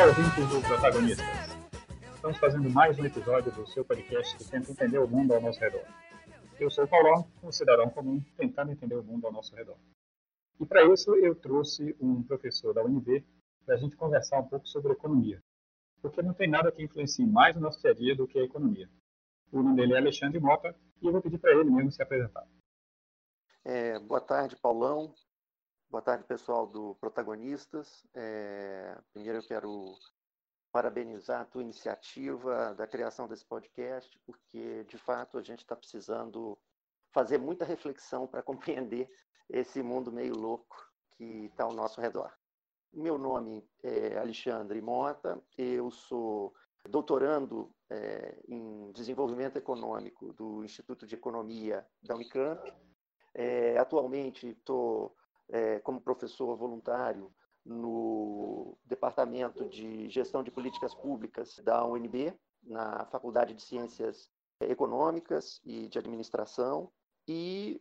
Olá, ouvintes do Protagonistas. Estamos fazendo mais um episódio do seu podcast que tenta entender o mundo ao nosso redor. Eu sou o Paulão, um cidadão comum tentando entender o mundo ao nosso redor. E para isso eu trouxe um professor da UNB para a gente conversar um pouco sobre economia. Porque não tem nada que influencie mais o nosso dia a dia do que a economia. O nome dele é Alexandre Mota e eu vou pedir para ele mesmo se apresentar. É, boa tarde, Paulão. Boa tarde, pessoal do Protagonistas. É, primeiro eu quero parabenizar a tua iniciativa da criação desse podcast, porque, de fato, a gente está precisando fazer muita reflexão para compreender esse mundo meio louco que está ao nosso redor. Meu nome é Alexandre Mota, eu sou doutorando é, em desenvolvimento econômico do Instituto de Economia da Unicamp. É, atualmente estou é, como professor voluntário no Departamento de Gestão de Políticas Públicas da UNB, na Faculdade de Ciências Econômicas e de Administração, e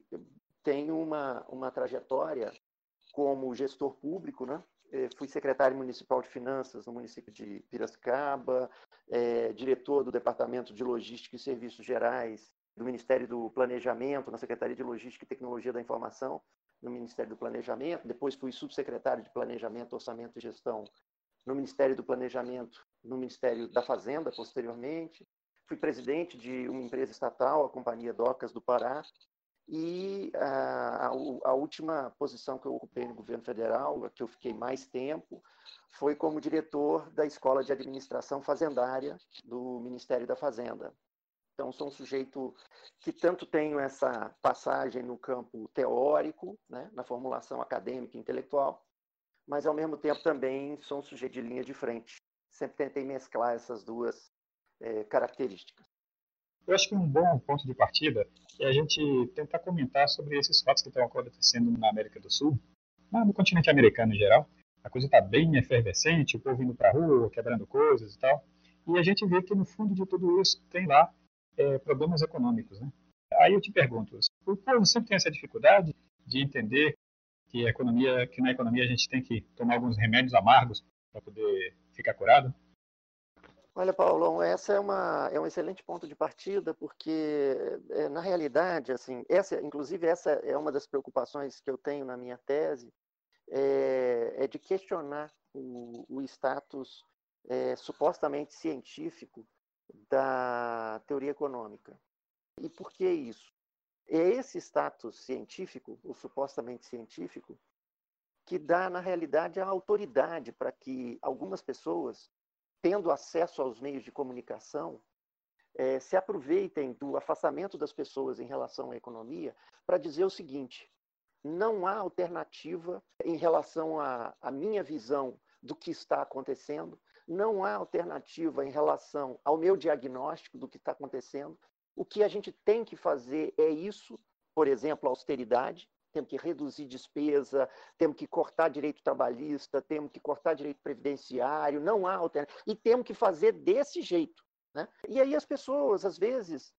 tenho uma, uma trajetória como gestor público, né? É, fui secretário municipal de finanças no município de Piracicaba, é, diretor do Departamento de Logística e Serviços Gerais do Ministério do Planejamento, na Secretaria de Logística e Tecnologia da Informação, no Ministério do Planejamento, depois fui subsecretário de Planejamento, Orçamento e Gestão no Ministério do Planejamento, no Ministério da Fazenda, posteriormente. Fui presidente de uma empresa estatal, a Companhia Docas do Pará, e a, a, a, última posição que eu ocupei no governo federal, a que eu fiquei mais tempo, foi como diretor da Escola de Administração Fazendária do Ministério da Fazenda. Então, sou um sujeito que tanto tenho essa passagem no campo teórico, né, na formulação acadêmica e intelectual, mas, ao mesmo tempo, também sou um sujeito de linha de frente. Sempre tentei mesclar essas duas é, características. Eu acho que um bom ponto de partida é a gente tentar comentar sobre esses fatos que estão acontecendo na América do Sul, no continente americano em geral. A coisa está bem efervescente, o povo indo para a rua, quebrando coisas e tal. E a gente vê que no fundo de tudo isso tem lá é, problemas econômicos. Né? Aí eu te pergunto, o povo sempre tem essa dificuldade de entender que a economia, que na economia a gente tem que tomar alguns remédios amargos para poder ficar curado? Olha, Paulão, essa é, uma, é um excelente ponto de partida, porque é, na realidade, assim, essa, inclusive essa é uma das preocupações que eu tenho na minha tese, é, é de questionar o, o status é, supostamente científico da teoria econômica. E por que isso? É esse status científico, ou supostamente científico, que dá, na realidade, a autoridade para que algumas pessoas, tendo acesso aos meios de comunicação, é, se aproveitem do afastamento das pessoas em relação à economia para dizer o seguinte: não há alternativa em relação à, à minha visão do que está acontecendo, não há alternativa em relação ao meu diagnóstico do que está acontecendo. O que a gente tem que fazer é isso, por exemplo, austeridade. Temos que reduzir despesa, temos que cortar direito trabalhista, temos que cortar direito previdenciário, não há alternativa. E temos que fazer desse jeito. Né? E aí as pessoas, às vezes,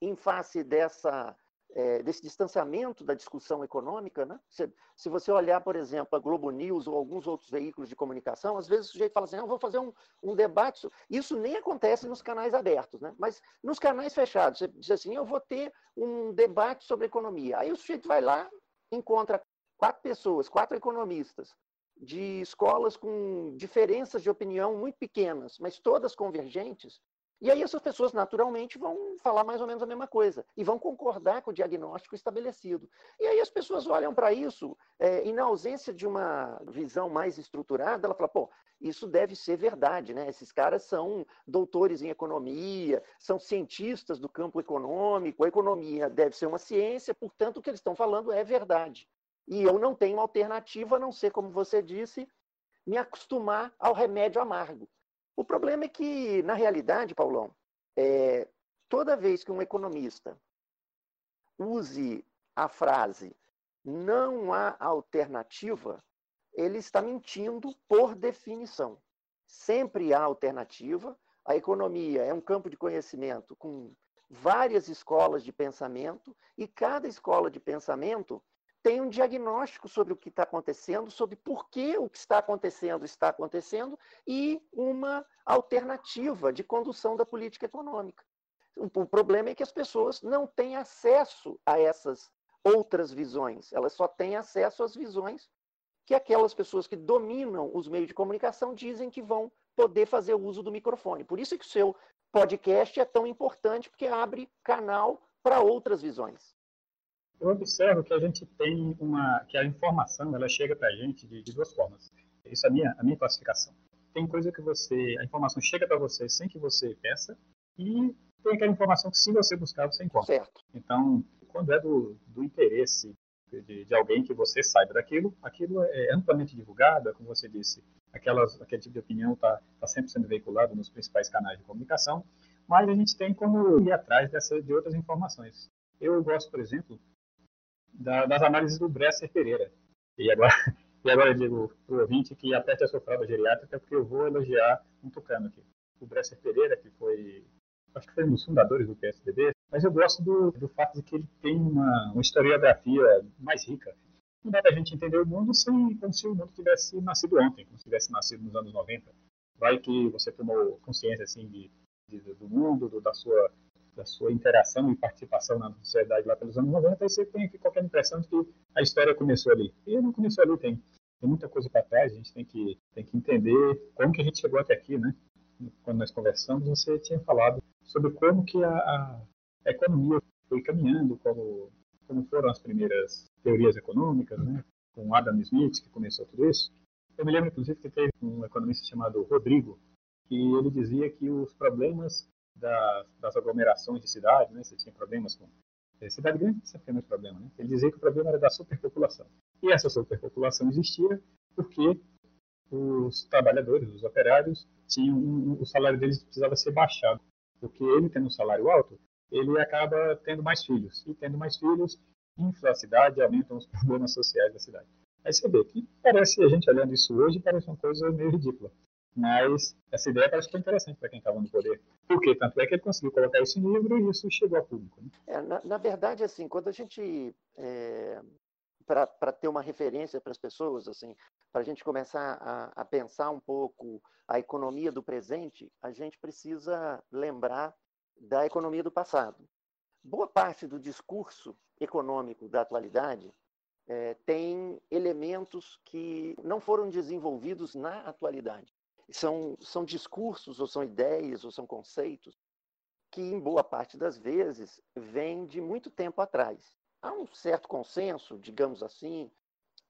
em face dessa é, desse distanciamento da discussão econômica, né? Se, se, você olhar, por exemplo, a Globo News ou alguns outros veículos de comunicação, às vezes o sujeito fala assim, ah, vou fazer um, um debate. Isso nem acontece nos canais abertos, né? Mas nos canais fechados, você diz assim, eu vou ter um debate sobre economia. Aí o sujeito vai lá, encontra quatro pessoas, quatro economistas, de escolas com diferenças de opinião muito pequenas, mas todas convergentes, e aí essas pessoas naturalmente vão falar mais ou menos a mesma coisa e vão concordar com o diagnóstico estabelecido. E aí as pessoas olham para isso é, e na ausência de uma visão mais estruturada, ela fala, pô, isso deve ser verdade, né? Esses caras são doutores em economia, são cientistas do campo econômico, a economia deve ser uma ciência, portanto o que eles estão falando é verdade. E eu não tenho alternativa a não ser, como você disse, me acostumar ao remédio amargo. O problema é que, na realidade, Paulão, é, toda vez que um economista use a frase não há alternativa, ele está mentindo por definição. Sempre há alternativa. A economia é um campo de conhecimento com várias escolas de pensamento e cada escola de pensamento tem um diagnóstico sobre o que está acontecendo, sobre por que o que está acontecendo está acontecendo e uma alternativa de condução da política econômica. O problema é que as pessoas não têm acesso a essas outras visões, elas só têm acesso às visões que aquelas pessoas que dominam os meios de comunicação dizem que vão poder fazer uso do microfone. Por isso é que o seu podcast é tão importante, porque abre canal para outras visões eu observo que a gente tem uma, que a informação ela chega para a gente de, de, duas formas. Isso é a minha, a minha classificação. Tem coisa que você, a informação chega para você sem que você peça e tem aquela informação que se você buscar você encontra. Certo. Então, quando é do, do interesse de, de, alguém que você saiba daquilo, aquilo é amplamente divulgado, é como você disse, aquelas, aquele tipo de opinião está tá sempre sendo veiculado nos principais canais de comunicação, mas a gente tem como ir atrás dessa, de outras informações. Eu gosto, por exemplo, da, das análises do Bresser Pereira. E agora, e agora eu digo para o ouvinte que aperte a sua fralda geriátrica, porque eu vou elogiar um tucano aqui. O Bresser Pereira, que foi, acho que foi um dos fundadores do PSDB, mas eu gosto do, do fato de que ele tem uma, uma historiografia mais rica. Não dá para a gente entender o mundo sem, como se o mundo tivesse nascido ontem, como se tivesse nascido nos anos 90. Vai que você tomou consciência assim de, de do mundo, do, da sua da sua interação e participação na sociedade lá pelos anos 90, aí você tem qualquer impressão de que a história começou ali. E não começou ali, tem, tem muita coisa para trás, a gente tem que, tem que entender como que a gente chegou até aqui, né? Quando nós conversamos, você tinha falado sobre como que a, a economia foi caminhando, como, como foram as primeiras teorias econômicas, né? Com Adam Smith, que começou tudo isso. Eu me lembro, inclusive, que teve um economista chamado Rodrigo, que ele dizia que os problemas das, das aglomerações de cidades, né? Você tinha problemas com é, cidade grande sempre tem muito problema, né? Ele dizia que o problema era da superpopulação. E essa superpopulação existia porque os trabalhadores, os operários, tinham um, o salário deles precisava ser baixado, porque ele tendo um salário alto, ele acaba tendo mais filhos e tendo mais filhos, infla a cidade, aumentam os problemas sociais da cidade. Aí você vê que parece a gente olhando isso hoje parece uma coisa meio ridícula. Mas essa ideia parece que foi interessante para quem estava no poder. Por quê? Tanto é que ele conseguiu colocar isso em livro e isso chegou ao público. Né? É, na, na, verdade, assim, quando a gente. É, para ter uma referência para as pessoas, assim, para a gente começar a, a pensar um pouco a economia do presente, a gente precisa lembrar da economia do passado. Boa parte do discurso econômico da atualidade é, tem elementos que não foram desenvolvidos na atualidade são, são discursos, ou são ideias, ou são conceitos que, em boa parte das vezes, vêm de muito tempo atrás. Há um certo consenso, digamos assim,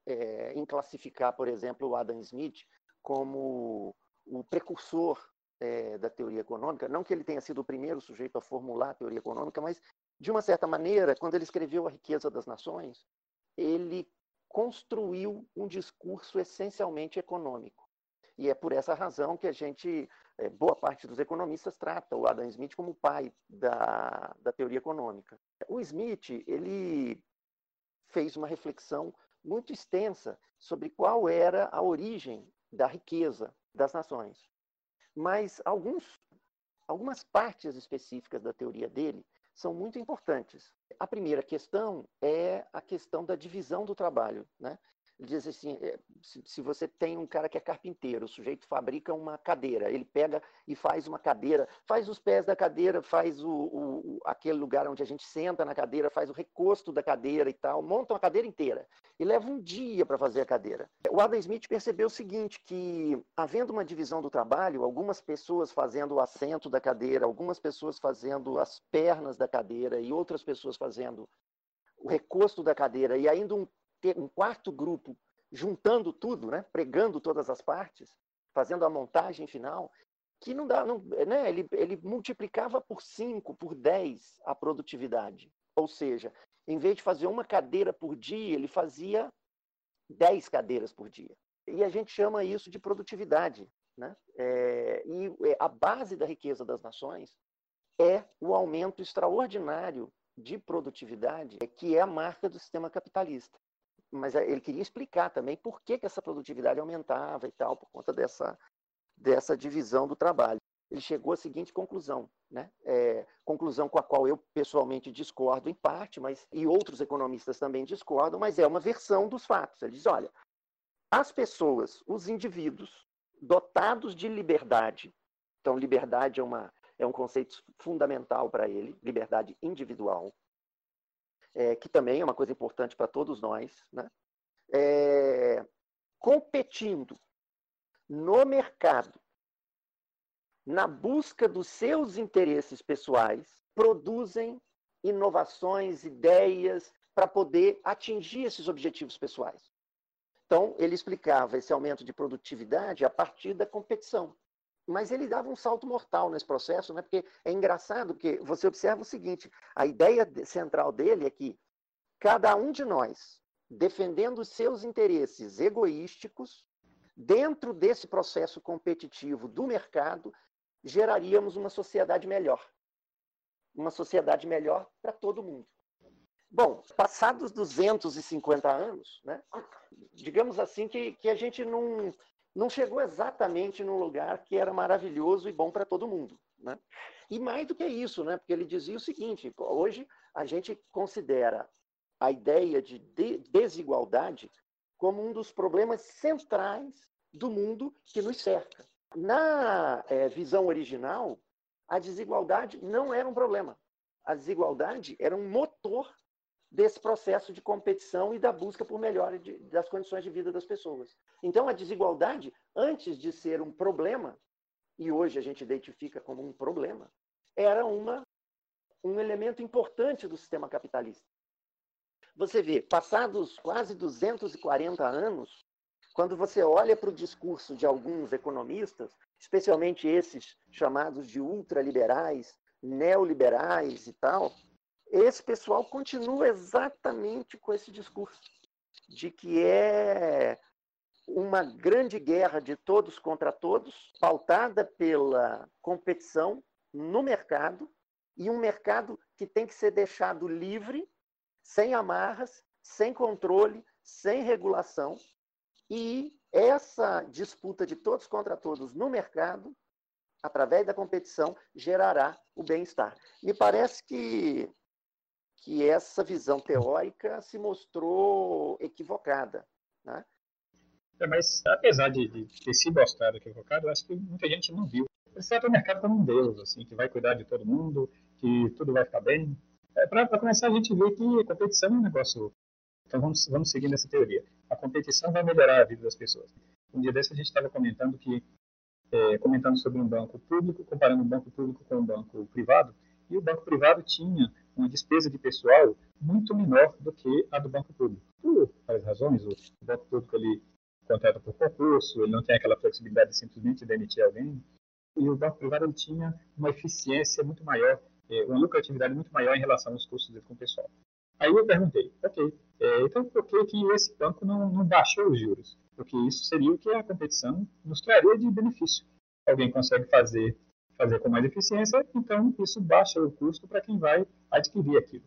é, em classificar, por exemplo, o Adam Smith como o precursor é, da teoria econômica. Não que ele tenha sido o primeiro sujeito a formular a teoria econômica, mas, de uma certa maneira, quando ele escreveu A Riqueza das Nações, ele construiu um discurso essencialmente econômico. E é por essa razão que a gente, é, boa parte dos economistas trata o Adam Smith como pai da, da teoria econômica. O Smith, ele fez uma reflexão muito extensa sobre qual era a origem da riqueza das nações. Mas alguns, algumas partes específicas da teoria dele são muito importantes. A primeira questão é a questão da divisão do trabalho. Né? Diz assim: é, se você tem um cara que é carpinteiro, o sujeito fabrica uma cadeira, ele pega e faz uma cadeira, faz os pés da cadeira, faz o, o, aquele lugar onde a gente senta na cadeira, faz o recosto da cadeira e tal, monta uma cadeira inteira. E leva um dia para fazer a cadeira. O Adam Smith percebeu o seguinte: que havendo uma divisão do trabalho, algumas pessoas fazendo o assento da cadeira, algumas pessoas fazendo as pernas da cadeira e outras pessoas fazendo o recosto da cadeira e ainda um um quarto grupo juntando tudo, né, pregando todas as partes, fazendo a montagem final, que não dá, não, né, ele, ele multiplicava por 5, por 10 a produtividade. Ou seja, em vez de fazer uma cadeira por dia, ele fazia 10 cadeiras por dia. E a gente chama isso de produtividade. Né? É, e é, a base da riqueza das nações é o aumento extraordinário de produtividade, que é a marca do sistema capitalista mas eh, ele queria explicar também por que, que essa produtividade aumentava e tal, por conta dessa, dessa divisão do trabalho. ele chegou à seguinte conclusão, né? É, conclusão com a qual eu pessoalmente discordo em parte, mas e outros economistas também discordam, mas é uma versão dos fatos. Ele diz, olha, as pessoas, os indivíduos dotados de liberdade, então liberdade é, uma, é um conceito fundamental para ele, liberdade individual, é, que também é uma coisa importante para todos nós, né? É, competindo no mercado na busca dos seus interesses pessoais, produzem inovações, ideias para poder atingir esses objetivos pessoais. Então, ele explicava esse aumento de produtividade a partir da competição. Mas ele dava um salto mortal nesse processo, né? porque é engraçado, porque você observa o seguinte: a ideia central dele é que cada um de nós, defendendo os seus interesses egoísticos, dentro desse processo competitivo do mercado, geraríamos uma sociedade melhor. Uma sociedade melhor para todo mundo. Bom, passados 250 anos, né, digamos assim que, que a gente não, não chegou exatamente num lugar que era maravilhoso e bom para todo mundo. Né? E mais do que isso, né, porque ele dizia o seguinte: hoje a gente considera a ideia de, de desigualdade como um dos problemas centrais do mundo que nos cerca. Na é, visão original, a desigualdade não era um problema. A desigualdade era um motor desse processo de competição e da busca por melhora de, das condições de vida das pessoas. Então, a desigualdade, antes de ser um problema, e hoje a gente identifica como um problema, era uma, um elemento importante do sistema capitalista. Você vê, passados quase 240 anos, quando você olha para o discurso de alguns economistas, especialmente esses chamados de ultraliberais, neoliberais e tal, esse pessoal continua exatamente com esse discurso de que é uma grande guerra de todos contra todos, pautada pela competição no mercado e um mercado que tem que ser deixado livre, sem amarras, sem controle, sem regulação, e essa disputa de todos contra todos no mercado, através da competição, gerará o bem-estar. Me parece que, que essa visão teórica se mostrou equivocada. Né? É, mas, apesar de, de ter sido mostrado equivocado, acho que muita gente não viu. Trata o mercado como um deus, assim, que vai cuidar de todo mundo, que tudo vai ficar bem. É, Para começar, a gente vê que competição é um negócio então vamos, vamos seguir nessa teoria. A competição vai melhorar a vida das pessoas. Um dia desse a gente estava comentando que é, comentando sobre um banco público, comparando um banco público com um banco privado, e o banco privado tinha uma despesa de pessoal muito menor do que a do banco público. Por várias razões, o banco público ele contrata por concurso, ele não tem aquela flexibilidade de simplesmente demitir alguém, e o banco privado ele tinha uma eficiência muito maior, é, uma lucratividade muito maior em relação aos custos dele com o pessoal. Aí eu perguntei, ok, é, então por que, que esse banco não, não baixou os juros? Porque isso seria o que a competição nos traria de benefício. Alguém consegue fazer, fazer com mais eficiência, então isso baixa o custo para quem vai adquirir aquilo.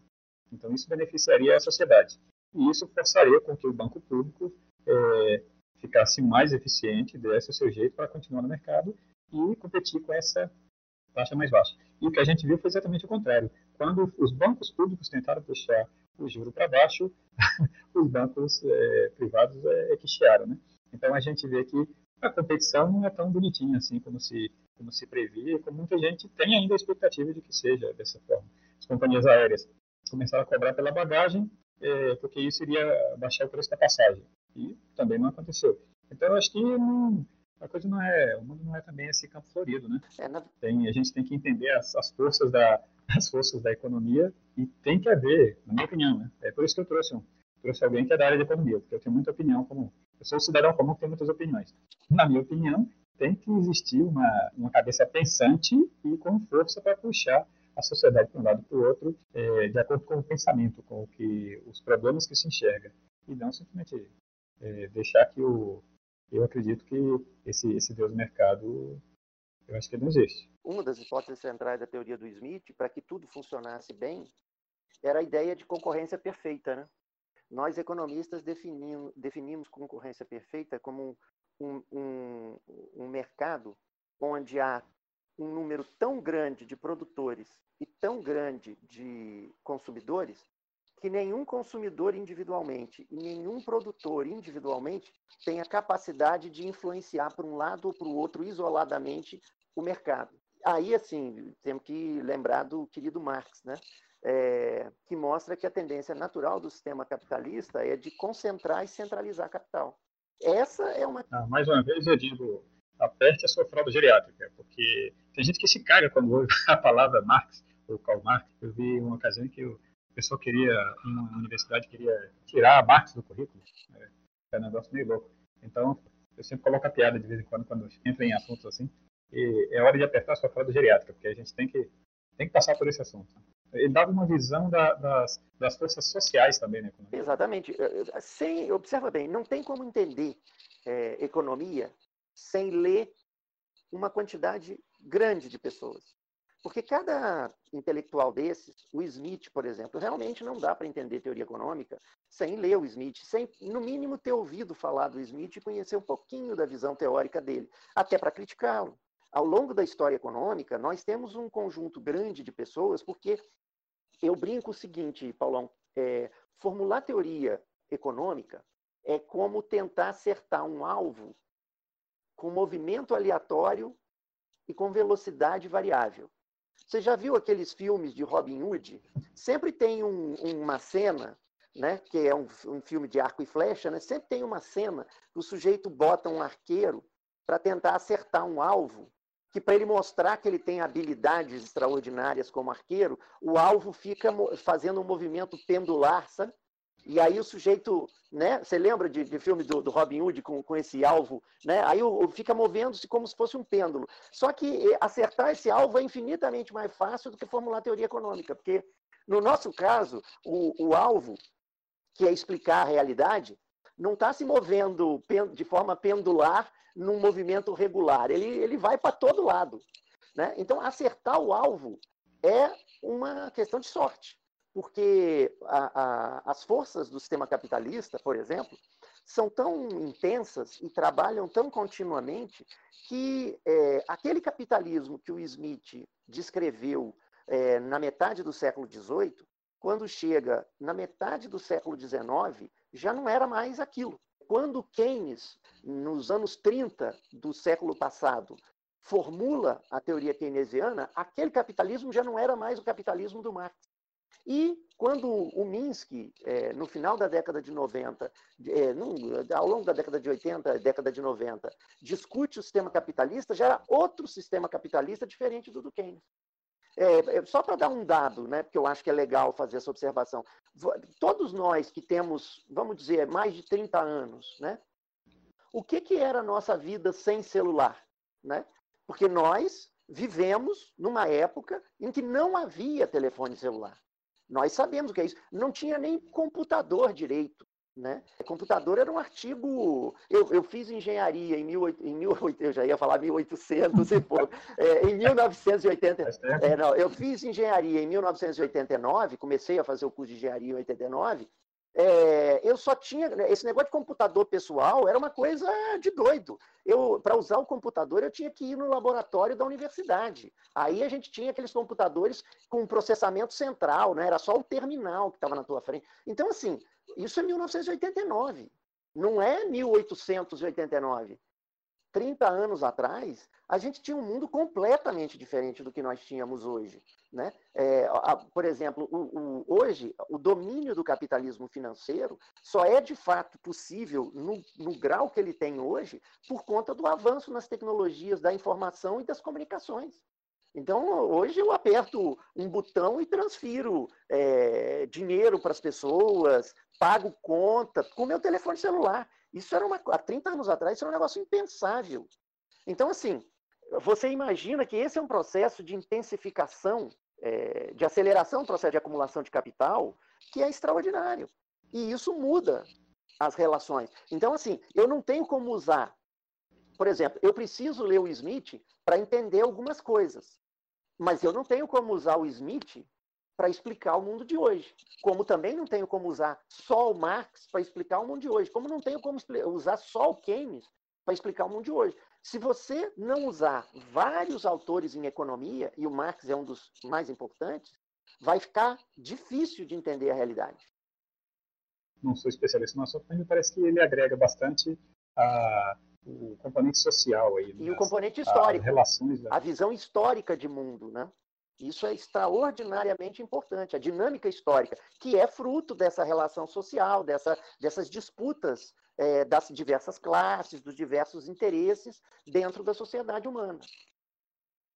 Então isso beneficiaria a sociedade. E isso forçaria com que o banco público é, ficasse mais eficiente, desse o seu jeito para continuar no mercado e competir com essa taxa mais baixa. E o que a gente viu foi exatamente o contrário. Quando os bancos públicos tentaram puxar o juro para baixo, os bancos é, privados é, é que chiaram, né? Então a gente vê que a competição não é tão bonitinha assim como se como se previa, como muita gente tem ainda a expectativa de que seja dessa forma. As companhias aéreas começaram a cobrar pela bagagem, é, porque isso iria baixar o preço da passagem. E também não aconteceu. Então, eu acho que não, a coisa não é, o mundo não é também esse campo florido, né? É, tem, a gente tem que entender as, as forças da, as forças da economia e tem que haver, na minha opinião, né? É por isso que eu trouxe um, trouxe alguém que é da área de economia, porque eu tenho muita opinião como eu sou um cidadão comum que tem muitas opiniões. Na minha opinião, tem que existir uma, uma cabeça pensante e com força para puxar a sociedade para um lado para o outro, é, de acordo com o pensamento, com o que os problemas que se enxerga, e não simplesmente é, deixar que o eu acredito que esse esse Deus mercado eu acho que não existe. Uma das hipóteses centrais da teoria do Smith, para que tudo funcionasse bem, era a ideia de concorrência perfeita. Né? Nós, economistas, definimos, definimos concorrência perfeita como um, um, um mercado onde há um número tão grande de produtores e tão grande de consumidores que nenhum consumidor individualmente e nenhum produtor individualmente tem a capacidade de influenciar para um lado ou para o outro isoladamente o mercado. Aí, assim, temos que lembrar do querido Marx, né? É, que mostra que a tendência natural do sistema capitalista é de concentrar e centralizar capital. Essa é uma. Ah, mais uma vez eu digo, aperte a sua fralda geriátrica, porque tem gente que se caga quando ouve a palavra Marx ou Karl Marx. Eu vi uma ocasião que o pessoal queria, uma universidade, queria tirar a Marx do currículo. É, é um negócio meio louco. Então, eu sempre coloco a piada de vez em quando, quando entra em assuntos assim. E é hora de apertar a sua fralda geriátrica, porque a gente tem que, tem que passar por esse assunto. Ele dava uma visão da, das, das forças sociais também, né? Exatamente. Sem, observa bem, não tem como entender é, economia sem ler uma quantidade grande de pessoas. Porque cada intelectual desses, o Smith, por exemplo, realmente não dá para entender teoria econômica sem ler o Smith, sem, no mínimo, ter ouvido falar do Smith e conhecer um pouquinho da visão teórica dele, até para criticá-lo. Ao longo da história econômica, nós temos um conjunto grande de pessoas, porque eu brinco o seguinte, Paulão, é, formular teoria econômica é como tentar acertar um alvo com movimento aleatório e com velocidade variável. Você já viu aqueles filmes de Robin Hood? Sempre tem um, uma cena, né, que é um, um, filme de arco e flecha, né? sempre tem uma cena que o sujeito bota um arqueiro para tentar acertar um alvo, que para ele mostrar que ele tem habilidades extraordinárias como arqueiro, o alvo fica fazendo um movimento pendular, sabe? E aí o sujeito, né? Você lembra de, de filme do, do, Robin Hood com, com esse alvo, né? Aí o, o fica movendo-se como se fosse um pêndulo. Só que eh, acertar esse alvo é infinitamente mais fácil do que formular teoria econômica, porque no nosso caso o, o alvo, que é explicar a realidade, não está se movendo de forma pendular num movimento regular. Ele, ele vai para todo lado. Né? Então, acertar o alvo é uma questão de sorte porque a, a, as forças do sistema capitalista, por exemplo, são tão intensas e trabalham tão continuamente que é, aquele capitalismo que o Smith descreveu é, na metade do século XVIII, quando chega na metade do século XIX, já não era mais aquilo. Quando Keynes, nos anos 30 do século passado, formula a teoria keynesiana, aquele capitalismo já não era mais o capitalismo do Marx. E quando o Minsky, é, no final da década de 90, é, no, ao longo da década de 80, década de 90, discute o sistema capitalista, já era outro sistema capitalista diferente do do Keynes. É, é só para dar um dado, né, porque eu acho que é legal fazer essa observação. Todos nós que temos, vamos dizer, mais de 30 anos, né, o que, que era a nossa vida sem celular? Né? Porque nós vivemos numa época em que não havia telefone celular. Nós sabemos o que é isso. Não tinha nem computador direito. Né? Computador era um artigo. Eu, eu fiz engenharia em, mil, em mil, eu já ia falar 1800 e pouco. É, em 1980. É, não, eu fiz engenharia em 1989, comecei a fazer o curso de engenharia em 89. É, eu só tinha. Né, esse negócio de computador pessoal era uma coisa de doido. Eu, para usar o computador, eu tinha que ir no laboratório da universidade. Aí a gente tinha aqueles computadores com processamento central, né? Era só o terminal que estava na tua frente. Então, assim, isso é 1989, não é 1889. 30 anos atrás, a gente tinha um mundo completamente diferente do que nós tínhamos hoje. Né? É, a, por exemplo, o, o, hoje, o domínio do capitalismo financeiro só é de fato possível no, no, grau que ele tem hoje por conta do avanço nas tecnologias da informação e das comunicações. Então, hoje eu aperto um botão e transfiro é, dinheiro para as pessoas, pago conta com meu telefone celular. Isso era uma, há 30 anos atrás, isso era um negócio impensável. Então, assim, você imagina que esse é um processo de intensificação, é, de aceleração do processo de acumulação de capital, que é extraordinário. E isso muda as relações. Então, assim, eu não tenho como usar. Por exemplo, eu preciso ler o Smith para entender algumas coisas. Mas eu não tenho como usar o Smith para explicar o mundo de hoje. Como também não tenho como usar só o Marx para explicar o mundo de hoje. Como não tenho como usar só o Keynes para explicar o mundo de hoje. Se você não usar vários autores em economia, e o Marx é um dos mais importantes, vai ficar difícil de entender a realidade. Não sou especialista no assunto, mas me parece que ele agrega bastante a, o componente social aí. E o componente histórico. relações da... A visão histórica de mundo, né? Isso é extraordinariamente importante, a dinâmica histórica, que é fruto dessa relação social, dessa, dessas disputas é, das diversas classes, dos diversos interesses dentro da sociedade humana.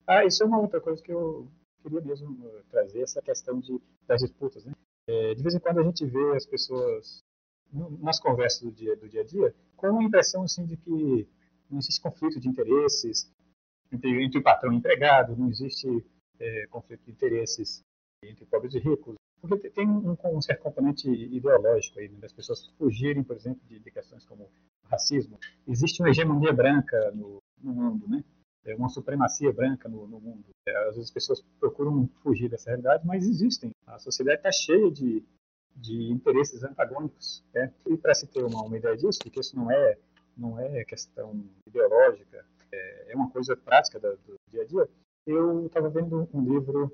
Ah, isso é uma outra coisa que eu queria mesmo eh, trazer, essa questão de, das disputas. Né? É, de vez em quando a gente vê as pessoas, nas conversas do dia, do dia a dia, com a impressão assim, de que não existe conflito de interesses entre, entre o patrão e o empregado, não existe é, conflito de interesses entre pobres e ricos, porque tem um, um certo componente ideológico aí, né, das pessoas fugirem, por exemplo, de, de, questões como racismo. Existe uma hegemonia branca no, no mundo, né? É uma supremacia branca no, no mundo. É, às vezes as pessoas procuram fugir dessa realidade, mas existem. A sociedade está cheia de, de interesses antagônicos. Né? E para se ter uma, uma ideia disso, porque isso não é não é questão ideológica, é, é uma coisa prática do, do dia a dia, eu estava vendo um livro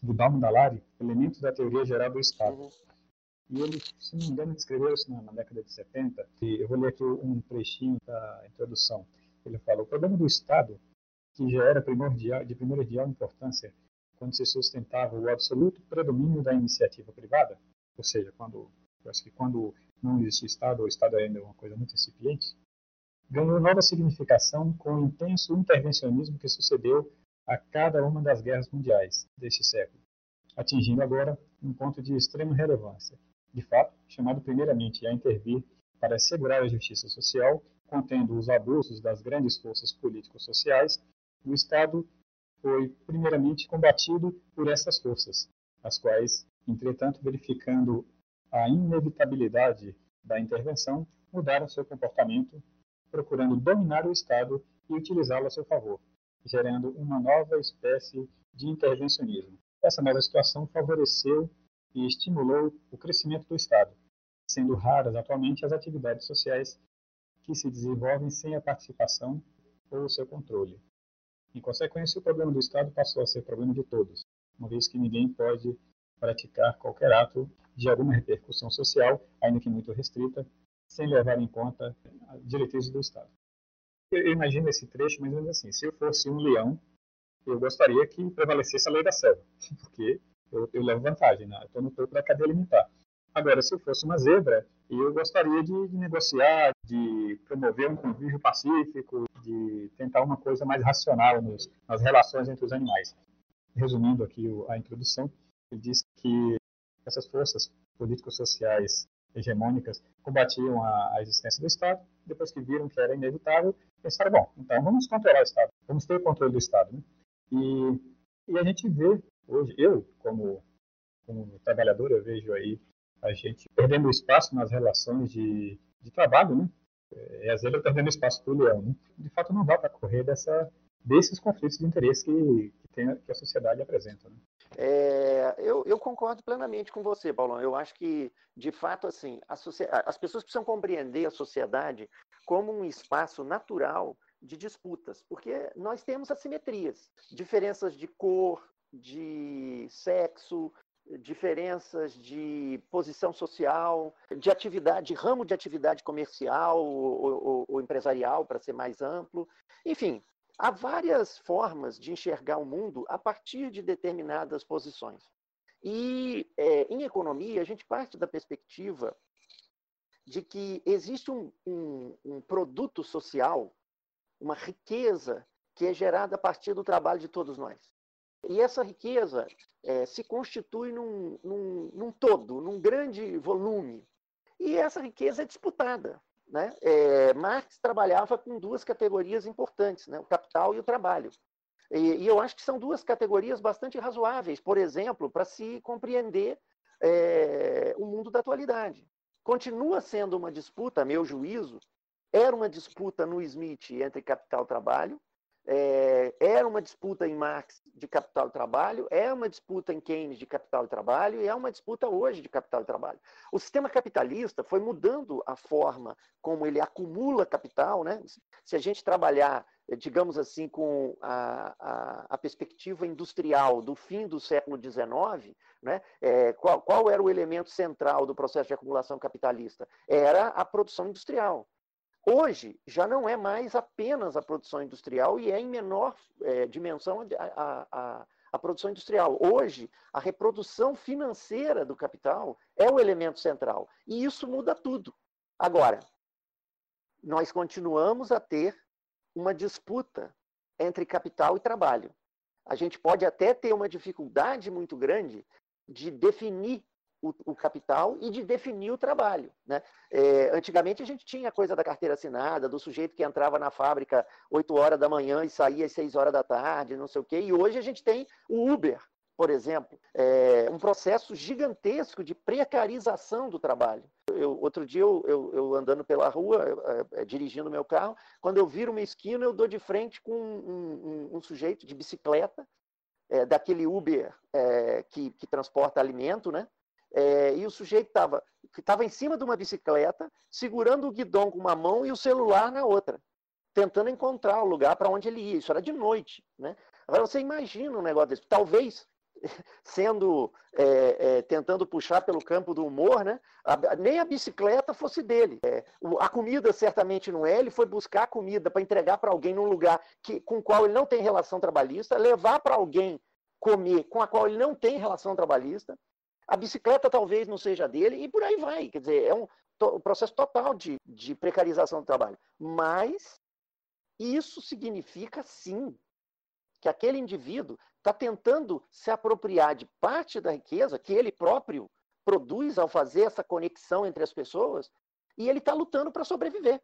do Dalmo Dallari, Elementos da Teoria Geral do Estado. Uhum. E ele, se não me engano, escreveu isso na, década de 70. E eu vou ler aqui um trechinho da introdução. Ele fala: o problema do Estado, que já era primordial, de primordial importância quando se sustentava o absoluto predomínio da iniciativa privada, ou seja, quando eu acho que quando não existia Estado, ou o Estado ainda é uma coisa muito incipiente, ganhou nova significação com o intenso intervencionismo que sucedeu a cada uma das guerras mundiais deste século, atingindo agora um ponto de extrema relevância, de fato, chamado primeiramente a intervir para assegurar a justiça social, contendo os abusos das grandes forças político-sociais, o Estado foi primeiramente combatido por essas forças, as quais, entretanto, verificando a inevitabilidade da intervenção, mudaram seu comportamento, procurando dominar o Estado e utilizá-lo a seu favor, gerando uma nova espécie de intervencionismo. Essa nova situação favoreceu e estimulou o crescimento do Estado, sendo raras atualmente as atividades sociais que se desenvolvem sem a participação ou o seu controle. Em consequência, o problema do Estado passou a ser problema de todos, uma vez que ninguém pode praticar qualquer ato de alguma repercussão social, ainda que muito restrita, sem levar em conta diretrizes do Estado eu imagino esse trecho menos assim: se eu fosse um leão, eu gostaria que prevalecesse a lei da selva, porque eu, eu levo vantagem, né? estou no topo da cadeia alimentar. Agora, se eu fosse uma zebra, eu gostaria de, de, negociar, de promover um convívio pacífico, de tentar uma coisa mais racional nos, nas relações entre os animais. Resumindo aqui a introdução, ele diz que essas forças político-sociais hegemônicas combatiam a, a, existência do Estado, depois que viram que era inevitável, pensaram, bom, então vamos controlar o Estado, vamos ter o controle do Estado. Né? E, e a gente vê hoje, eu como, como trabalhador, eu vejo aí a gente perdendo espaço nas relações de, de trabalho, né? É, às vezes perdendo espaço para o leão. Né? De fato, não dá para correr dessa, desses conflitos de interesse que, que, tem, que a sociedade apresenta. Né? É, eu, eu, concordo plenamente com você, Paulão. Eu acho que, de fato, assim, as pessoas precisam compreender a sociedade como um espaço natural de disputas, porque nós temos assimetrias, diferenças de cor, de sexo, diferenças de posição social, de atividade, de ramo de atividade comercial ou, ou, ou empresarial, para ser mais amplo. Enfim, Há várias formas de enxergar o mundo a partir de determinadas posições. E é, em economia, a gente parte da perspectiva de que existe um, um, um, produto social, uma riqueza que é gerada a partir do trabalho de todos nós. E essa riqueza é, se constitui num, num, num todo, num grande volume. E essa riqueza é disputada. Né? É, Marx trabalhava com duas categorias importantes, né? o capital e o trabalho. E, e, eu acho que são duas categorias bastante razoáveis, por exemplo, para se compreender é, o mundo da atualidade. Continua sendo uma disputa, a meu juízo, era uma disputa no Smith entre capital e trabalho, é, era uma disputa em Marx de capital e trabalho, é uma disputa em Keynes de capital e trabalho e é uma disputa hoje de capital e trabalho. O sistema capitalista foi mudando a forma como ele acumula capital. Né? Se a gente trabalhar, digamos assim, com a, a, a perspectiva industrial do fim do século XIX, né? É, qual, qual era o elemento central do processo de acumulação capitalista? Era a produção industrial. Hoje, já não é mais apenas a produção industrial e é em menor é, dimensão a, a, a, produção industrial. Hoje, a reprodução financeira do capital é o elemento central. E isso muda tudo. Agora, nós continuamos a ter uma disputa entre capital e trabalho. A gente pode até ter uma dificuldade muito grande de definir o, o, capital e de definir o trabalho. Né? É, antigamente a gente tinha a coisa da carteira assinada, do sujeito que entrava na fábrica 8 horas da manhã e saía às 6 horas da tarde, não sei o quê, e hoje a gente tem o Uber, por exemplo, é um processo gigantesco de precarização do trabalho. Eu, outro dia, eu, eu, eu, andando pela rua, é, dirigindo meu carro, quando eu viro uma esquina, eu dou de frente com um, um, um sujeito de bicicleta, é, daquele Uber é, que, que transporta alimento, né? É, e o sujeito estava estava em cima de uma bicicleta, segurando o guidão com uma mão e o celular na outra, tentando encontrar o lugar para onde ele ia. Isso era de noite. Né? Agora você imagina um negócio desse. Talvez sendo é, é, tentando puxar pelo campo do humor, né? A, nem a bicicleta fosse dele. É, o, a comida certamente não é. Ele foi buscar comida para entregar para alguém num lugar que, com o qual ele não tem relação trabalhista, levar para alguém comer com a qual ele não tem relação trabalhista a bicicleta talvez não seja dele, e por aí vai. Quer dizer, é um, to, um processo total de, de precarização do trabalho. Mas isso significa, sim, que aquele indivíduo está tentando se apropriar de parte da riqueza que ele próprio produz ao fazer essa conexão entre as pessoas, e ele está lutando para sobreviver.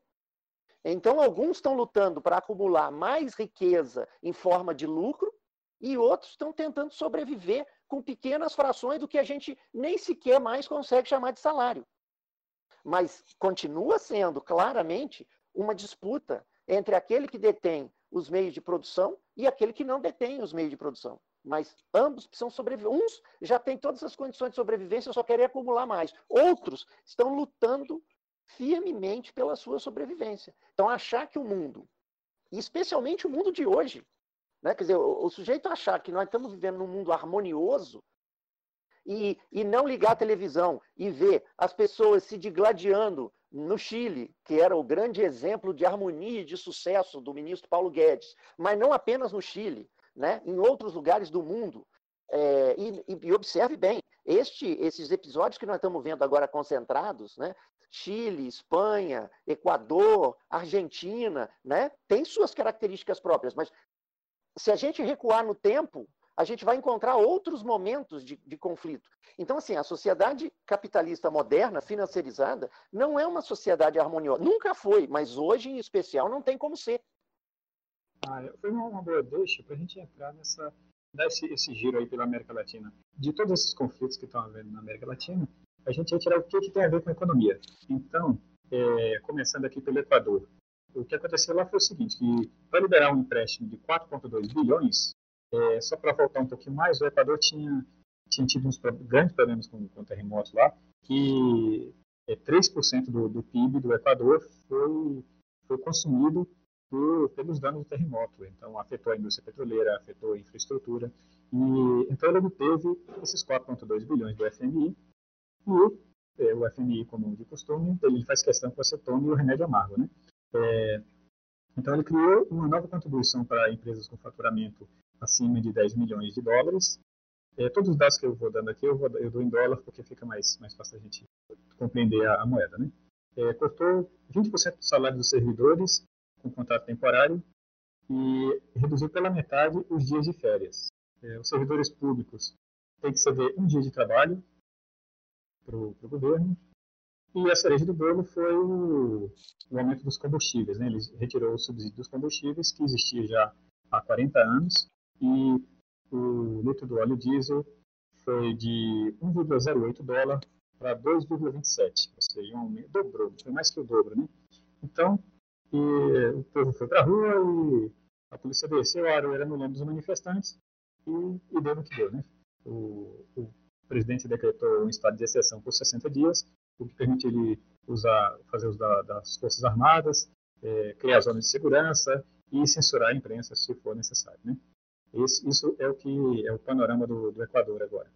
Então, alguns estão lutando para acumular mais riqueza em forma de lucro, e outros estão tentando sobreviver com pequenas frações do que a gente nem sequer mais consegue chamar de salário. Mas continua sendo claramente uma disputa entre aquele que detém os meios de produção e aquele que não detém os meios de produção. Mas ambos precisam sobreviver. Uns já têm todas as condições de sobrevivência, só querem acumular mais. Outros estão lutando firmemente pela sua sobrevivência. Então, achar que o mundo, especialmente o mundo de hoje, né? Quer dizer, o, o sujeito achar que nós estamos vivendo num mundo harmonioso e, e não ligar a televisão e ver as pessoas se digladiando no Chile, que era o grande exemplo de harmonia e de sucesso do ministro Paulo Guedes, mas não apenas no Chile, né? em outros lugares do mundo. É, e, e, observe bem, este, esses episódios que nós estamos vendo agora concentrados, né? Chile, Espanha, Equador, Argentina, né? tem suas características próprias, mas se a gente recuar no tempo, a gente vai encontrar outros momentos de, de, conflito. Então, assim, a sociedade capitalista moderna, financiarizada, não é uma sociedade harmoniosa. Nunca foi, mas hoje, em especial, não tem como ser. Ah, foi uma, boa deixa para a gente entrar nessa, dar esse, esse, giro aí pela América Latina. De todos esses conflitos que estão havendo na América Latina, a gente vai tirar o que, que tem a ver com a economia. Então, é, começando aqui pelo Equador o que aconteceu lá foi o seguinte, que para liberar um empréstimo de 4,2 bilhões, é, só para voltar um pouquinho mais, o Equador tinha, tinha tido uns grandes problemas com, com terremotos lá, que é, 3% do, do PIB do Equador foi, foi consumido por, pelos danos do terremoto. Então, afetou a indústria petroleira, afetou a infraestrutura. E, então, ele teve esses 4,2 bilhões do FMI e é, o FMI, como de costume, ele faz questão que você tome o remédio amargo, né? É, então, ele criou uma nova contribuição para empresas com faturamento acima de 10 milhões de dólares. É, todos os dados que eu vou dando aqui, eu, vou, eu dou em dólar, porque fica mais, mais fácil a gente compreender a, a moeda. Né? É, cortou 20% do salário dos servidores com contrato temporário e reduziu pela metade os dias de férias. É, os servidores públicos têm que ceder um dia de trabalho para o governo e a cereja do bolo foi o, o aumento dos combustíveis. Né? Ele retirou o subsídio dos combustíveis, que existia já há 40 anos, e o litro do óleo diesel foi de 1,08 dólar para 2,27, ou seja, um dobrou, foi mais que o dobro. Né? Então, o povo foi para a rua A polícia desceu a Aroeira no nome dos manifestantes e, e deu no que deu. Né? O, o presidente decretou um estado de exceção por 60 dias, o que permite ele usar, fazer uso da, das Forças Armadas, é, criar zonas de segurança e censurar a imprensa se for necessário. Né? Isso, isso, é o que é o panorama do, do Equador agora.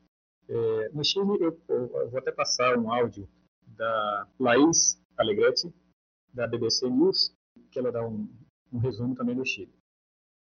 É, no Chile, eu, eu, vou até passar um áudio da Laís Alegretti, da BBC News, que ela dá um, um resumo também do Chile.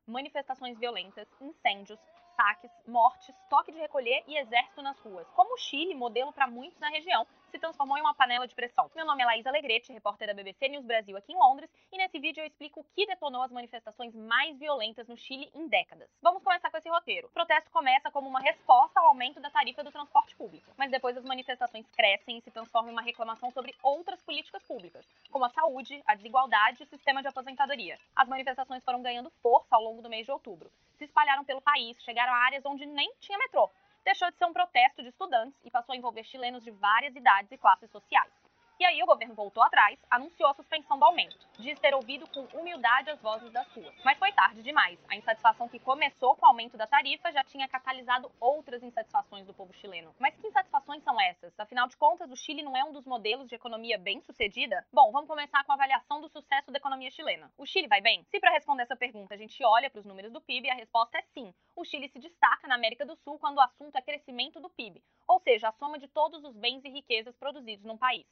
Manifestações violentas, incêndios, saques, mortes, toque de recolher e exército nas ruas. Como o Chile, modelo para muitos na região, se transformou em uma panela de pressão. Meu nome é Laís Alegrete, repórter da BBC News Brasil aqui em Londres, e nesse vídeo eu explico o que detonou as manifestações mais violentas no Chile em décadas. Vamos começar com esse roteiro. O protesto começa como uma resposta ao aumento da tarifa do transporte público, mas depois as manifestações crescem e se transformam em uma reclamação sobre outras políticas públicas, como a saúde, a desigualdade e o sistema de aposentadoria. As manifestações foram ganhando força ao longo do mês de outubro. Se espalharam pelo país, chegaram a áreas onde nem tinha metrô, deixou de ser um protesto de estudantes e passou a envolver chilenos de várias idades e classes sociais. E aí o governo voltou atrás, anunciou a suspensão do aumento. Diz ter ouvido com humildade as vozes das ruas. Mas foi tarde demais. A insatisfação que começou com o aumento da tarifa já tinha catalisado outras insatisfações do povo chileno. Mas que insatisfações são essas? Afinal de contas, o Chile não é um dos modelos de economia bem-sucedida? Bom, vamos começar com a avaliação do sucesso da economia chilena. O Chile vai bem? Se para responder essa pergunta a gente olha para os números do PIB, a resposta é sim. O Chile se destaca na América do Sul quando o assunto é crescimento do PIB, ou seja, a soma de todos os bens e riquezas produzidos num país.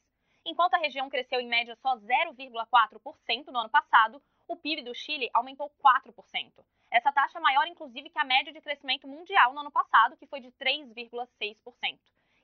Enquanto a região cresceu em média só 0,4% no ano passado, o PIB do Chile aumentou 4%. Essa taxa é maior, inclusive, que a média de crescimento mundial no ano passado, que foi de 3,6%.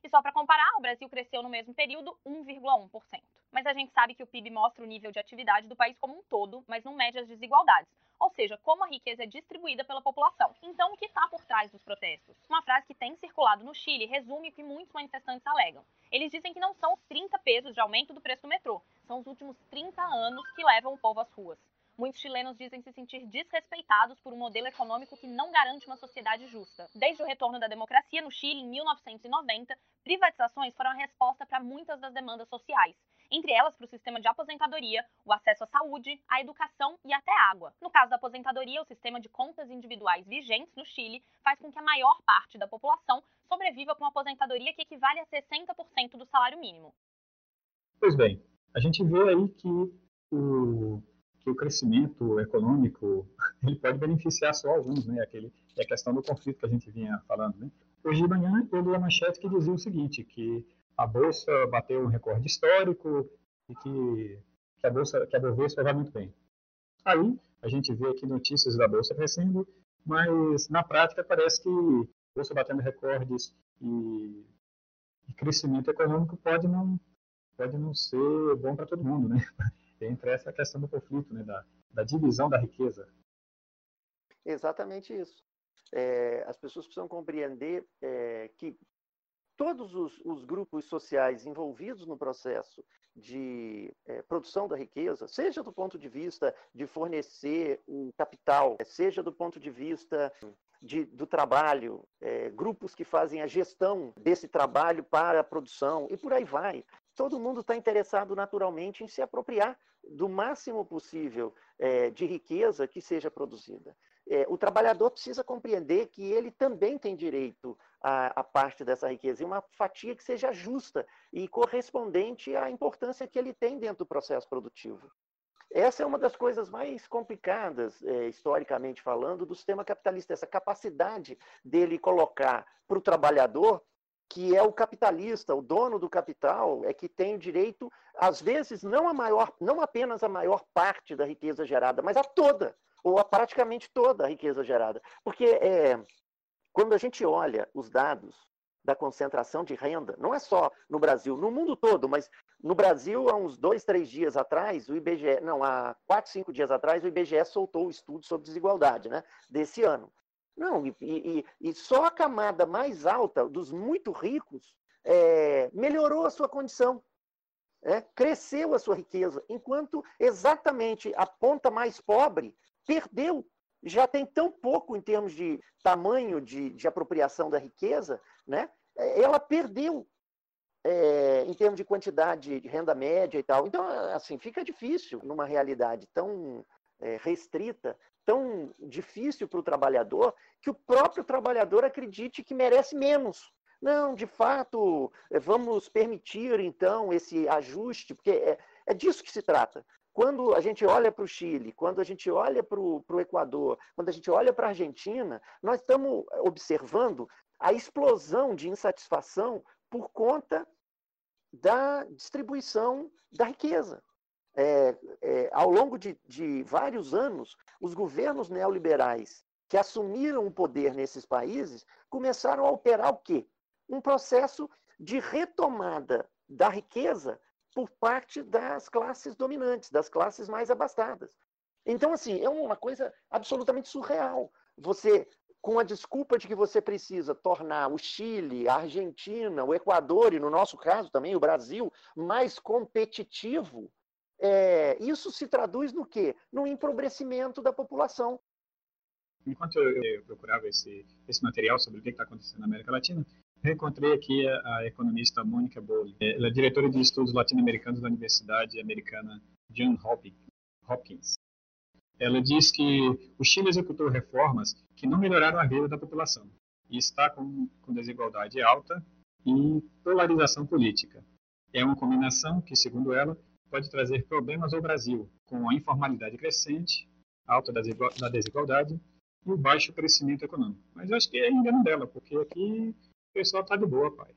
E só para comparar, o Brasil cresceu no mesmo período 1,1%. Mas a gente sabe que o PIB mostra o nível de atividade do país como um todo, mas não mede as desigualdades, ou seja, como a riqueza é distribuída pela população. Então, o que está por trás dos protestos? Uma frase que tem circulado no Chile resume o que muitos manifestantes alegam. Eles dizem que não são os 30 pesos de aumento do preço do metrô, são os últimos 30 anos que levam o povo às ruas. Muitos chilenos dizem se sentir desrespeitados por um modelo econômico que não garante uma sociedade justa. Desde o retorno da democracia no Chile em 1990, privatizações foram a resposta para muitas das demandas sociais, entre elas para o sistema de aposentadoria, o acesso à saúde, à educação e até água. No caso da aposentadoria, o sistema de contas individuais vigentes no Chile faz com que a maior parte da população sobreviva com uma aposentadoria que equivale a 60% do salário mínimo. Pois bem, a gente vê aí que o que o crescimento econômico ele pode beneficiar só alguns, né? Aquele, é a questão do conflito que a gente vinha falando, né? Manhã eu li uma manchete que dizia o seguinte, que a bolsa bateu um recorde histórico e que, que a bolsa, que a Bovespa vai muito bem. Aí a gente vê aqui notícias da bolsa crescendo, mas na prática parece que a bolsa batendo recordes e, e crescimento econômico pode não pode não ser bom para todo mundo, né? entre essa questão do conflito, né, da, da divisão da riqueza. Exatamente isso. É, as pessoas precisam compreender é, que todos os, os, grupos sociais envolvidos no processo de é, produção da riqueza, seja do ponto de vista de fornecer o capital, seja do ponto de vista de, do trabalho, é, grupos que fazem a gestão desse trabalho para a produção e por aí vai. Todo mundo está interessado naturalmente em se apropriar do máximo possível é, de riqueza que seja produzida. É, o trabalhador precisa compreender que ele também tem direito à, à, parte dessa riqueza e uma fatia que seja justa e correspondente à importância que ele tem dentro do processo produtivo. Essa é uma das coisas mais complicadas, é, historicamente falando, do sistema capitalista, essa capacidade dele colocar para o trabalhador que é o capitalista, o dono do capital, é que tem o direito, às vezes, não a maior, não apenas a maior parte da riqueza gerada, mas a toda, ou a praticamente toda a riqueza gerada. Porque é, quando a gente olha os dados da concentração de renda, não é só no Brasil, no mundo todo, mas no Brasil, há uns dois, três dias atrás, o IBGE, não, há quatro, cinco dias atrás, o IBGE soltou o estudo sobre desigualdade, né, desse ano. Não, e, e, e só a camada mais alta, dos muito ricos, é, melhorou a sua condição. É, cresceu a sua riqueza, enquanto exatamente a ponta mais pobre perdeu. Já tem tão pouco em termos de tamanho de, de apropriação da riqueza, né? É, ela perdeu é, em termos de quantidade de renda média e tal. Então, assim, fica difícil numa realidade tão é, restrita tão difícil para o trabalhador que o próprio trabalhador acredite que merece menos. Não, de fato, eh, vamos permitir então esse ajuste, porque é, é disso que se trata. Quando a gente olha para o Chile, quando a gente olha para o Equador, quando a gente olha para a Argentina, nós estamos observando a explosão de insatisfação por conta da distribuição da riqueza. É, é, ao longo de, de vários anos, os governos neoliberais que assumiram o poder nesses países começaram a operar o quê? Um processo de retomada da riqueza por parte das classes dominantes, das classes mais abastadas. Então, assim, é uma coisa absolutamente surreal. Você, com a desculpa de que você precisa tornar o Chile, a Argentina, o Equador e, no nosso caso também, o Brasil, mais competitivo, é, isso se traduz no quê? No empobrecimento da população. Enquanto eu, procurava esse, esse material sobre o que está acontecendo na América Latina, Reencontrei aqui a, a economista Mônica Bowley. Ela é diretora de estudos latino-americanos da Universidade Americana John Hopkins. Ela diz que o Chile executou reformas que não melhoraram a vida da população e está com, com desigualdade alta e polarização política. É uma combinação que, segundo ela, pode trazer problemas ao Brasil, com a informalidade crescente, alta da desigualdade e o baixo crescimento econômico. Mas eu acho que é engano dela, porque aqui o pessoal tá de boa, pai.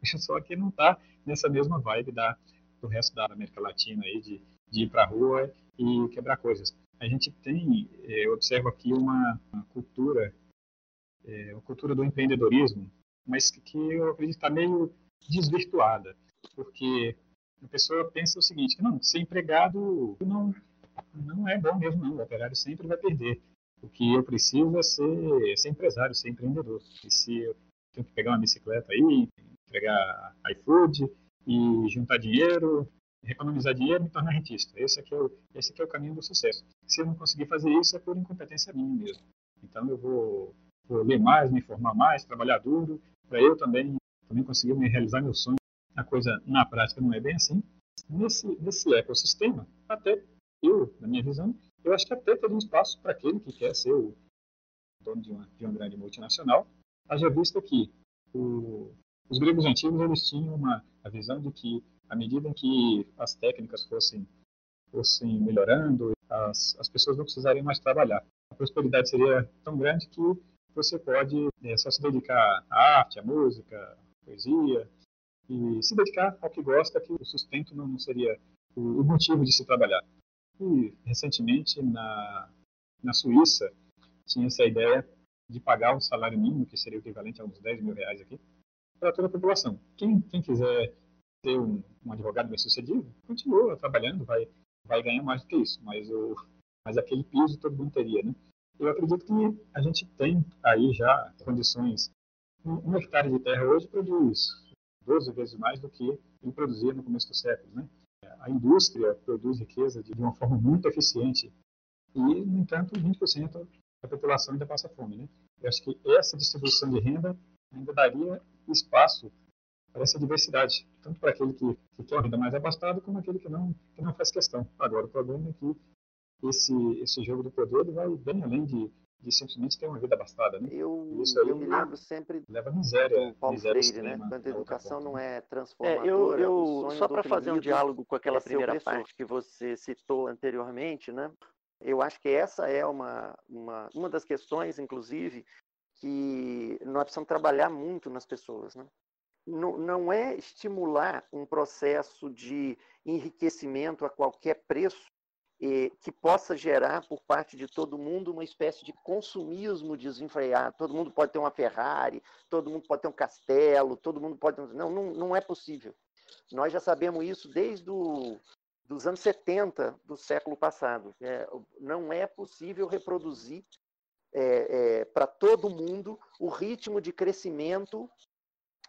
Pessoal aqui não tá nessa mesma vibe da, do resto da América Latina aí, de, de ir pra rua e quebrar coisas. A gente tem, eh, eu observo aqui uma, uma cultura, é, uma cultura do empreendedorismo, mas que, que eu acredito está meio desvirtuada, porque a pessoa pensa o seguinte, não, ser empregado não, não é bom mesmo não, o operário sempre vai perder. O que eu preciso é ser, ser empresário, ser empreendedor. E se eu tenho que pegar uma bicicleta aí, entregar iFood e juntar dinheiro, economizar dinheiro e me tornar rentista. Esse aqui, é o, esse aqui é o caminho do sucesso. Se eu não conseguir fazer isso, é por incompetência minha mesmo. Então eu vou, vou ler mais, me informar mais, trabalhar duro, para eu também, também conseguir me realizar meu sonho. A coisa, na prática, não é bem assim. Nesse, nesse ecossistema, até eu, na minha visão, eu acho que até teria um espaço para aquele que quer ser o dono de uma, de uma grande multinacional, Haja vista que o, os gregos antigos eles tinham uma a visão de que à medida em que as técnicas fossem fossem melhorando, as, as pessoas não precisariam mais trabalhar. A prosperidade seria tão grande que você pode é, só se dedicar à arte, à música, à poesia, e se dedicar ao que gosta, que o sustento não, não seria o, o, motivo de se trabalhar. E, recentemente, na, na Suíça, tinha essa ideia de pagar o salário mínimo, que seria o equivalente a uns 10 mil reais aqui, para toda a população. Quem, quem quiser ter um, um advogado bem sucedido, continua trabalhando, vai, vai ganhar mais do que isso, mas, o, mas aquele piso todo mundo teria, né? Eu acredito que a gente tem aí já condições. Um, um hectare de terra hoje produz 12 vezes mais do que ele produzia no começo do século, né? A indústria produz riqueza de uma forma muito eficiente e, no entanto, 20% a população ainda passa fome. Né? Eu acho que essa distribuição de renda ainda daria espaço para essa diversidade, tanto para aquele que, que quer uma renda mais abastado, como aquele que não, que não faz questão. Agora, o problema é que esse, esse jogo do poder vai bem além de, de simplesmente ter uma vida abastada. Né? Eu, Isso aí eu me lembro sempre leva miséria, Paulo miséria Freire, né? extrema, Quando a educação não né? é transformadora. É, eu, eu só para fazer um diálogo com aquela é primeira parte que você citou anteriormente, né? Eu acho que essa é uma, uma, uma das questões, inclusive, que nós precisamos trabalhar muito nas pessoas. Né? Não, não é estimular um processo de enriquecimento a qualquer preço eh, que possa gerar por parte de todo mundo uma espécie de consumismo desenfreado. Todo mundo pode ter uma Ferrari, todo mundo pode ter um castelo, todo mundo pode. Não, não, não é possível. Nós já sabemos isso desde o dos anos 70 do século passado. É, não é possível reproduzir é, é, para todo mundo o ritmo de crescimento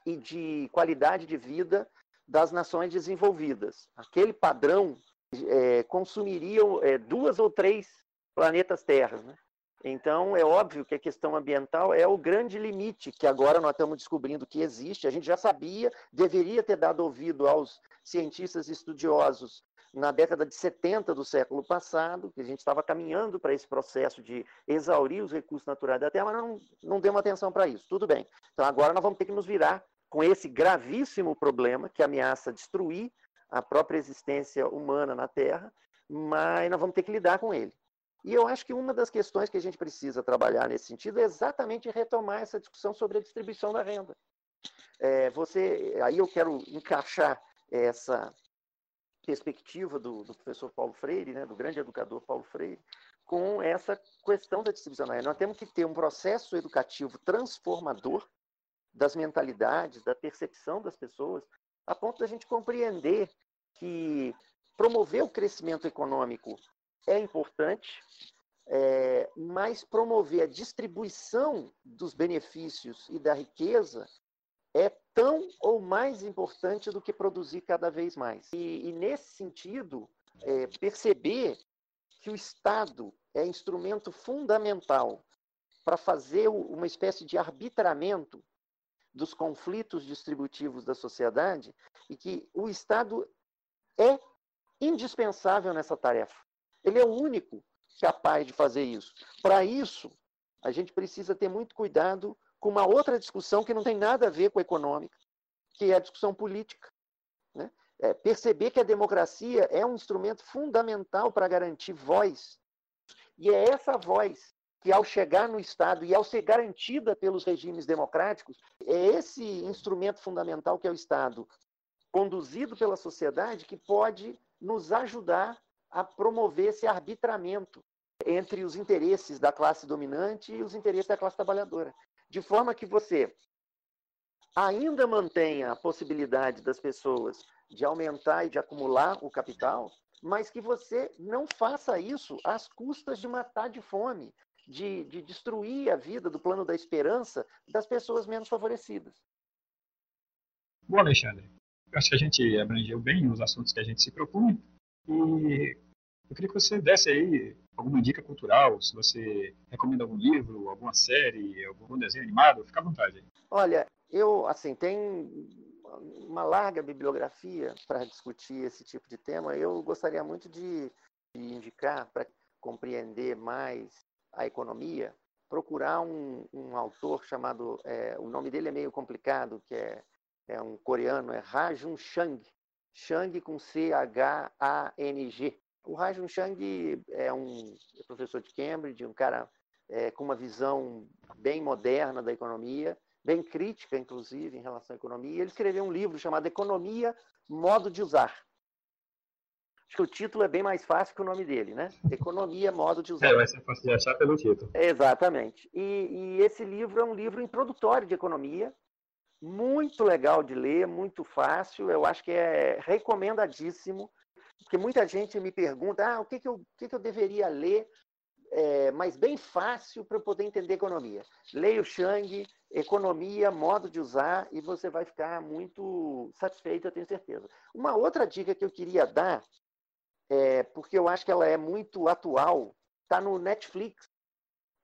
e de qualidade de vida das nações desenvolvidas. Aquele padrão é, consumiria é, duas ou três planetas Terra. Né? Então, é óbvio que a questão ambiental é o grande limite que agora nós estamos descobrindo que existe. A gente já sabia, deveria ter dado ouvido aos cientistas estudiosos na década de 70 do século passado, que a gente estava caminhando para esse processo de exaurir os recursos naturais da Terra, mas não, não demos atenção para isso. Tudo bem. Então agora nós vamos ter que nos virar com esse gravíssimo problema que ameaça destruir a própria existência humana na Terra, mas nós vamos ter que lidar com ele. E eu acho que uma das questões que a gente precisa trabalhar nesse sentido é exatamente retomar essa discussão sobre a distribuição da renda. É, você, aí eu quero encaixar essa perspectiva do, do, professor Paulo Freire, né, do grande educador Paulo Freire, com essa questão da distribuição. Nós temos que ter um processo educativo transformador das mentalidades, da percepção das pessoas, a ponto da gente compreender que promover o crescimento econômico é importante, é, mas promover a distribuição dos benefícios e da riqueza é tão ou mais importante do que produzir cada vez mais. E, e nesse sentido, é, perceber que o Estado é instrumento fundamental para fazer uma espécie de arbitramento dos conflitos distributivos da sociedade e que o Estado é indispensável nessa tarefa. Ele é o único capaz de fazer isso. Para isso, a gente precisa ter muito cuidado com uma outra discussão que não tem nada a ver com a econômica, que é a discussão política. Né? É perceber que a democracia é um instrumento fundamental para garantir voz. E é essa voz que, ao chegar no Estado e ao ser garantida pelos regimes democráticos, é esse instrumento fundamental que é o Estado, conduzido pela sociedade, que pode nos ajudar a promover esse arbitramento entre os interesses da classe dominante e os interesses da classe trabalhadora de forma que você ainda mantenha a possibilidade das pessoas de aumentar e de acumular o capital, mas que você não faça isso às custas de matar de fome, de, de destruir a vida do plano da esperança das pessoas menos favorecidas. Bom, Alexandre, acho que a gente abrangeu bem os assuntos que a gente se propunha e eu queria que você desse aí alguma dica cultural, se você recomenda algum livro, alguma série, algum desenho animado, fica à vontade. Olha, eu, assim, tem uma larga bibliografia para discutir esse tipo de tema. Eu gostaria muito de, de indicar, para compreender mais a economia, procurar um, um autor chamado, é, o nome dele é meio complicado, que é, é um coreano, é Rajun Chang, Chang com C-H-A-N-G. O Rajun Chang é um professor de Cambridge, um cara é, com uma visão bem moderna da economia, bem crítica, inclusive, em relação à economia. Ele escreveu um livro chamado Economia, Modo de Usar. Acho que o título é bem mais fácil que o nome dele, né? Economia, Modo de Usar. É, vai ser fácil de achar pelo título. Exatamente. E, e esse livro é um livro introdutório de economia, muito legal de ler, muito fácil. Eu acho que é recomendadíssimo porque muita gente me pergunta, ah, o que, que, eu, o que, que eu deveria ler, é, mas bem fácil para eu poder entender economia. Leia o Chang, economia, modo de usar, e você vai ficar muito satisfeito, eu tenho certeza. Uma outra dica que eu queria dar, é, porque eu acho que ela é muito atual, está no Netflix,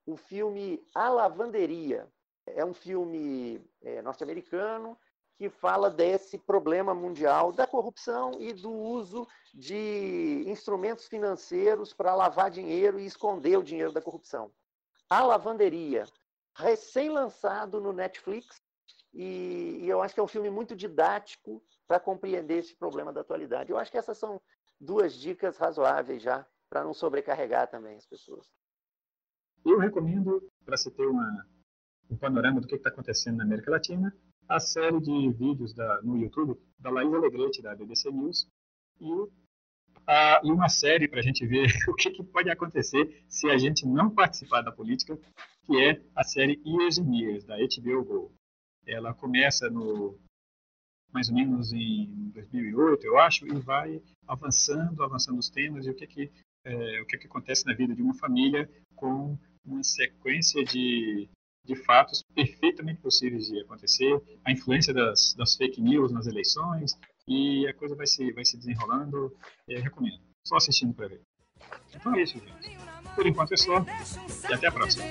o filme A Lavanderia. É um filme é, norte-americano que fala desse problema mundial da corrupção e do uso de instrumentos financeiros para lavar dinheiro e esconder o dinheiro da corrupção. A Lavanderia, recém-lançado no Netflix, e, e, eu acho que é um filme muito didático para compreender esse problema da atualidade. Eu acho que essas são duas dicas razoáveis já, para não sobrecarregar também as pessoas. Eu recomendo, para você ter uma, um panorama do que está acontecendo na América Latina, a série de vídeos da, no YouTube da Laís Alegrete, da BBC News, e, e uma série para a gente ver o que, que, pode acontecer se a gente não participar da política, que é a série Years and Years, da HBO Go. Ela começa no mais ou menos em 2008, eu acho, e vai avançando, avançando os temas e o que que, é, o que, que acontece na vida de uma família com uma sequência de de fatos perfeitamente possíveis de acontecer, a influência das, das fake news nas eleições, e a coisa vai se, vai se desenrolando. Eu recomendo. Só assistindo para ver. Então é isso, gente. Por enquanto é só. E até a próxima.